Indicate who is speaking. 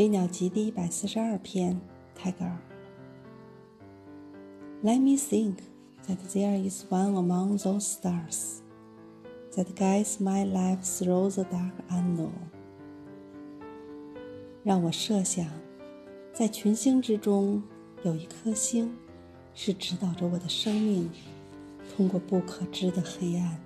Speaker 1: 飞鸟集第一百四十二篇，泰戈尔。Let me think that there is one among those stars that guides my life through the dark unknown。让我设想，在群星之中有一颗星，是指导着我的生命通过不可知的黑暗。